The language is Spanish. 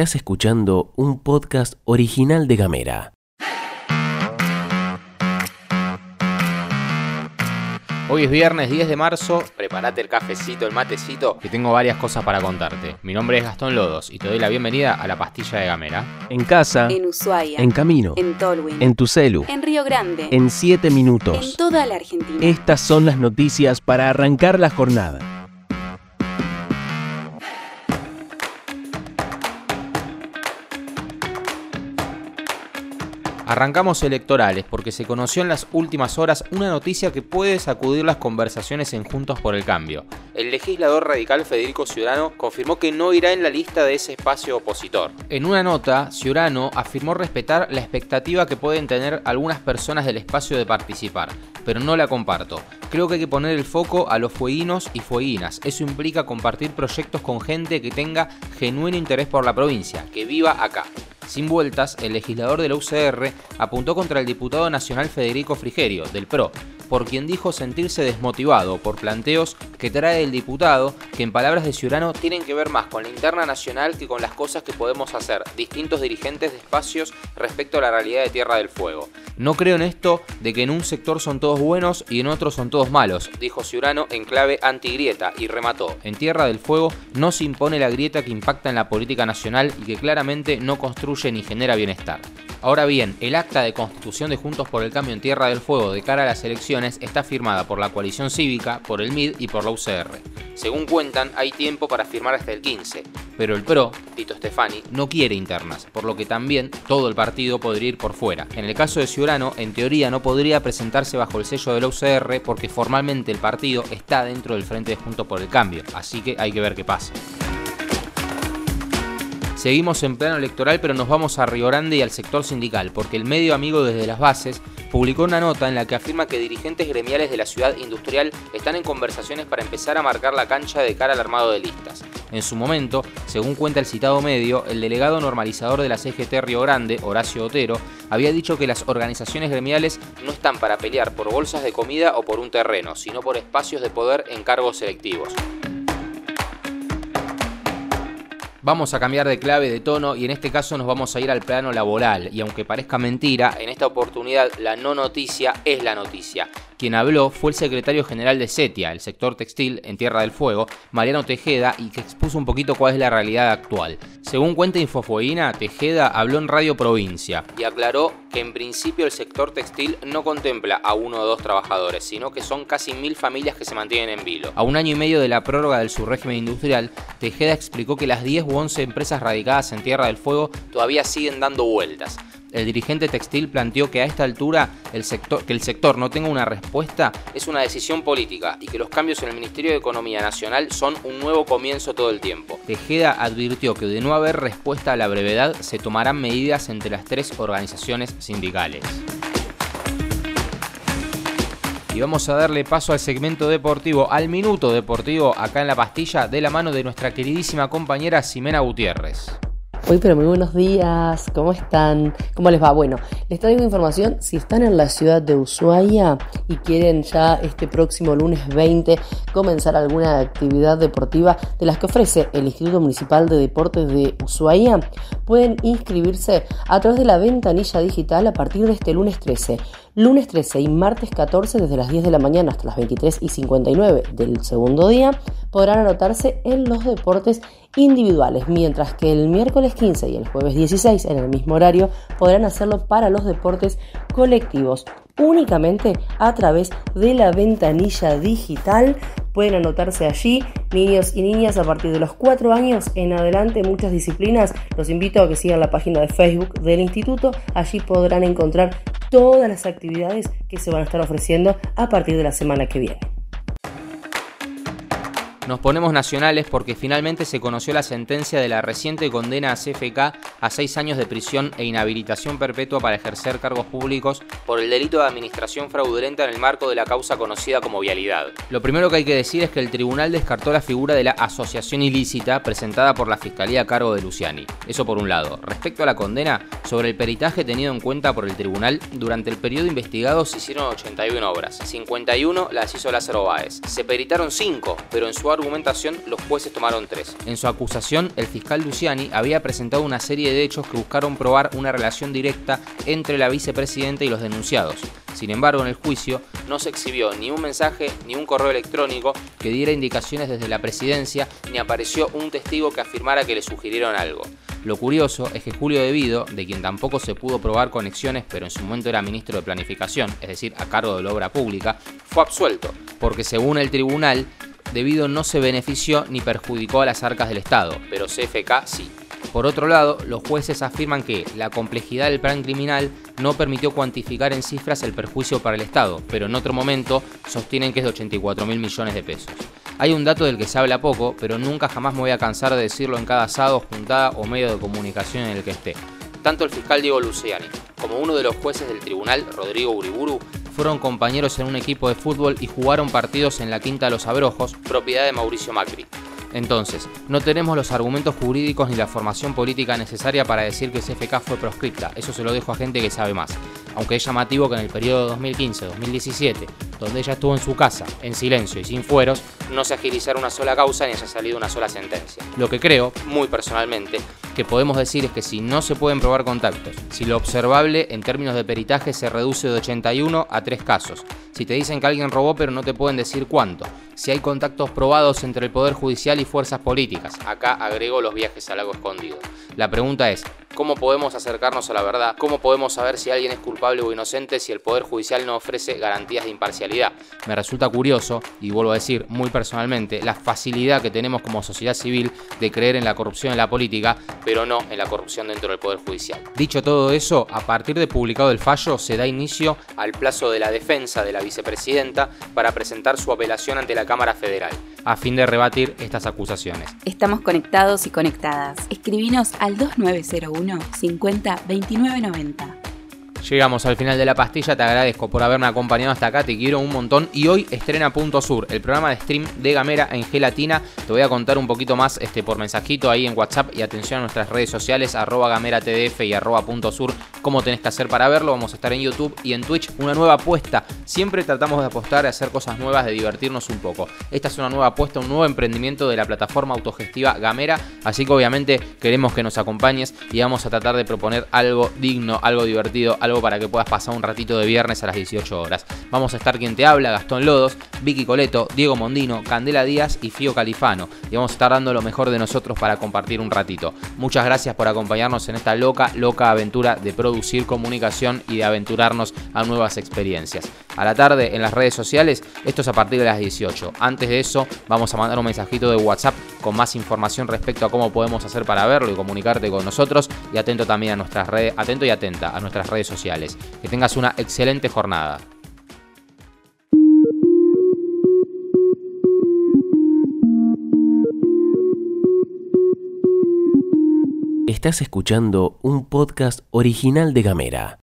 Estás escuchando un podcast original de Gamera. Hoy es viernes 10 de marzo, prepárate el cafecito, el matecito, que tengo varias cosas para contarte. Mi nombre es Gastón Lodos y te doy la bienvenida a la pastilla de Gamera. En casa, En Ushuaia. en camino, En Tolwyn. en tu celu, En Río Grande. en 7 En minutos. toda la Argentina. Estas son las noticias para arrancar la jornada. Arrancamos electorales porque se conoció en las últimas horas una noticia que puede sacudir las conversaciones en Juntos por el Cambio. El legislador radical Federico Ciurano confirmó que no irá en la lista de ese espacio opositor. En una nota, Ciurano afirmó respetar la expectativa que pueden tener algunas personas del espacio de participar, pero no la comparto. Creo que hay que poner el foco a los fueguinos y fueguinas. Eso implica compartir proyectos con gente que tenga genuino interés por la provincia, que viva acá. Sin vueltas, el legislador de la UCR apuntó contra el diputado nacional Federico Frigerio, del PRO, por quien dijo sentirse desmotivado por planteos que trae el diputado que en palabras de Ciurano tienen que ver más con la interna nacional que con las cosas que podemos hacer distintos dirigentes de espacios respecto a la realidad de Tierra del Fuego. No creo en esto de que en un sector son todos buenos y en otro son todos malos, dijo Ciurano en clave antigrieta y remató, en Tierra del Fuego no se impone la grieta que impacta en la política nacional y que claramente no construye ni genera bienestar. Ahora bien, el acta de constitución de Juntos por el Cambio en Tierra del Fuego de cara a las elecciones está firmada por la coalición cívica, por el MID y por la UCR. Según cuentan, hay tiempo para firmar hasta el 15, pero el PRO, Tito Stefani, no quiere internas, por lo que también todo el partido podría ir por fuera. En el caso de Ciurano, en teoría no podría presentarse bajo el sello de la UCR porque formalmente el partido está dentro del Frente de Juntos por el Cambio, así que hay que ver qué pasa. Seguimos en plano electoral, pero nos vamos a Río Grande y al sector sindical, porque el medio amigo desde las bases publicó una nota en la que afirma que dirigentes gremiales de la ciudad industrial están en conversaciones para empezar a marcar la cancha de cara al armado de listas. En su momento, según cuenta el citado medio, el delegado normalizador de la CGT Río Grande, Horacio Otero, había dicho que las organizaciones gremiales no están para pelear por bolsas de comida o por un terreno, sino por espacios de poder en cargos selectivos. Vamos a cambiar de clave de tono y en este caso nos vamos a ir al plano laboral. Y aunque parezca mentira, en esta oportunidad la no noticia es la noticia. Quien habló fue el secretario general de CETIA, el sector textil en Tierra del Fuego, Mariano Tejeda, y que expuso un poquito cuál es la realidad actual. Según cuenta Infofueguina, Tejeda habló en Radio Provincia y aclaró que en principio el sector textil no contempla a uno o dos trabajadores, sino que son casi mil familias que se mantienen en vilo. A un año y medio de la prórroga del subrégimen industrial, Tejeda explicó que las 10 u 11 empresas radicadas en Tierra del Fuego todavía siguen dando vueltas. El dirigente textil planteó que a esta altura el sector, que el sector no tenga una respuesta es una decisión política y que los cambios en el Ministerio de Economía Nacional son un nuevo comienzo todo el tiempo. Tejeda advirtió que de no haber respuesta a la brevedad se tomarán medidas entre las tres organizaciones sindicales. Y vamos a darle paso al segmento deportivo, al minuto deportivo, acá en la pastilla, de la mano de nuestra queridísima compañera Ximena Gutiérrez. Uy, pero muy buenos días, ¿cómo están? ¿Cómo les va? Bueno, les traigo información si están en la ciudad de Ushuaia y quieren ya este próximo lunes 20 comenzar alguna actividad deportiva de las que ofrece el Instituto Municipal de Deportes de Ushuaia, pueden inscribirse a través de la ventanilla digital a partir de este lunes 13 lunes 13 y martes 14 desde las 10 de la mañana hasta las 23 y 59 del segundo día podrán anotarse en los deportes individuales, mientras que el miércoles 15 y el jueves 16 en el mismo horario podrán hacerlo para los deportes colectivos únicamente a través de la ventanilla digital. Pueden anotarse allí, niños y niñas a partir de los 4 años en adelante, muchas disciplinas. Los invito a que sigan la página de Facebook del instituto. Allí podrán encontrar todas las actividades que se van a estar ofreciendo a partir de la semana que viene. Nos ponemos nacionales porque finalmente se conoció la sentencia de la reciente condena a CFK a seis años de prisión e inhabilitación perpetua para ejercer cargos públicos por el delito de administración fraudulenta en el marco de la causa conocida como vialidad. Lo primero que hay que decir es que el tribunal descartó la figura de la asociación ilícita presentada por la Fiscalía a cargo de Luciani. Eso por un lado. Respecto a la condena, sobre el peritaje tenido en cuenta por el tribunal, durante el periodo investigado se hicieron 81 obras. 51 las hizo Lázaro Báez. Se peritaron 5, pero en su argumentación, los jueces tomaron tres. En su acusación, el fiscal Luciani había presentado una serie de hechos que buscaron probar una relación directa entre la vicepresidenta y los denunciados. Sin embargo, en el juicio no se exhibió ni un mensaje ni un correo electrónico que diera indicaciones desde la presidencia, ni apareció un testigo que afirmara que le sugirieron algo. Lo curioso es que Julio Devido, de quien tampoco se pudo probar conexiones, pero en su momento era ministro de Planificación, es decir, a cargo de la obra pública, fue absuelto, porque según el tribunal, Devido no se benefició ni perjudicó a las arcas del Estado, pero CFK sí. Por otro lado, los jueces afirman que la complejidad del plan criminal no permitió cuantificar en cifras el perjuicio para el Estado, pero en otro momento sostienen que es de 84 mil millones de pesos. Hay un dato del que se habla poco, pero nunca jamás me voy a cansar de decirlo en cada asado, juntada o medio de comunicación en el que esté. Tanto el fiscal Diego Luciani como uno de los jueces del tribunal, Rodrigo Uriburu, fueron compañeros en un equipo de fútbol y jugaron partidos en la Quinta de los Abrojos, propiedad de Mauricio Macri. Entonces, no tenemos los argumentos jurídicos ni la formación política necesaria para decir que CFK fue proscripta, eso se lo dejo a gente que sabe más. Aunque es llamativo que en el periodo 2015-2017, donde ella estuvo en su casa, en silencio y sin fueros, no se agilizara una sola causa ni haya salido una sola sentencia. Lo que creo, muy personalmente, que podemos decir es que si no se pueden probar contactos, si lo observable en términos de peritaje se reduce de 81 a 3 casos, si te dicen que alguien robó pero no te pueden decir cuánto, si hay contactos probados entre el Poder Judicial y fuerzas políticas. Acá agrego los viajes al lago escondido. La pregunta es, ¿cómo podemos acercarnos a la verdad? ¿Cómo podemos saber si alguien es culpable o inocente si el Poder Judicial no ofrece garantías de imparcialidad? Me resulta curioso, y vuelvo a decir muy personalmente, la facilidad que tenemos como sociedad civil de creer en la corrupción en la política, pero no en la corrupción dentro del Poder Judicial. Dicho todo eso, a partir de publicado el fallo se da inicio al plazo de la defensa de la vicepresidenta para presentar su apelación ante la Cámara Federal, a fin de rebatir estas acusaciones. Estamos conectados y conectadas. Escribinos al 2901 50 29 90. Llegamos al final de la pastilla, te agradezco por haberme acompañado hasta acá, te quiero un montón. Y hoy estrena Punto Sur, el programa de stream de Gamera en Gelatina. Te voy a contar un poquito más este, por mensajito ahí en WhatsApp y atención a nuestras redes sociales, arroba Gamera TDF y arroba Punto Sur, cómo tenés que hacer para verlo. Vamos a estar en YouTube y en Twitch, una nueva apuesta. Siempre tratamos de apostar a hacer cosas nuevas, de divertirnos un poco. Esta es una nueva apuesta, un nuevo emprendimiento de la plataforma autogestiva Gamera, así que obviamente queremos que nos acompañes y vamos a tratar de proponer algo digno, algo divertido, algo para que puedas pasar un ratito de viernes a las 18 horas. Vamos a estar quien te habla, Gastón Lodos, Vicky Coleto, Diego Mondino, Candela Díaz y Fío Califano. Y vamos a estar dando lo mejor de nosotros para compartir un ratito. Muchas gracias por acompañarnos en esta loca, loca aventura de producir comunicación y de aventurarnos a nuevas experiencias. A la tarde en las redes sociales, esto es a partir de las 18. Antes de eso, vamos a mandar un mensajito de WhatsApp con más información respecto a cómo podemos hacer para verlo y comunicarte con nosotros. Y atento también a nuestras redes, atento y atenta a nuestras redes Que tengas una excelente jornada. Estás escuchando un podcast original de Gamera.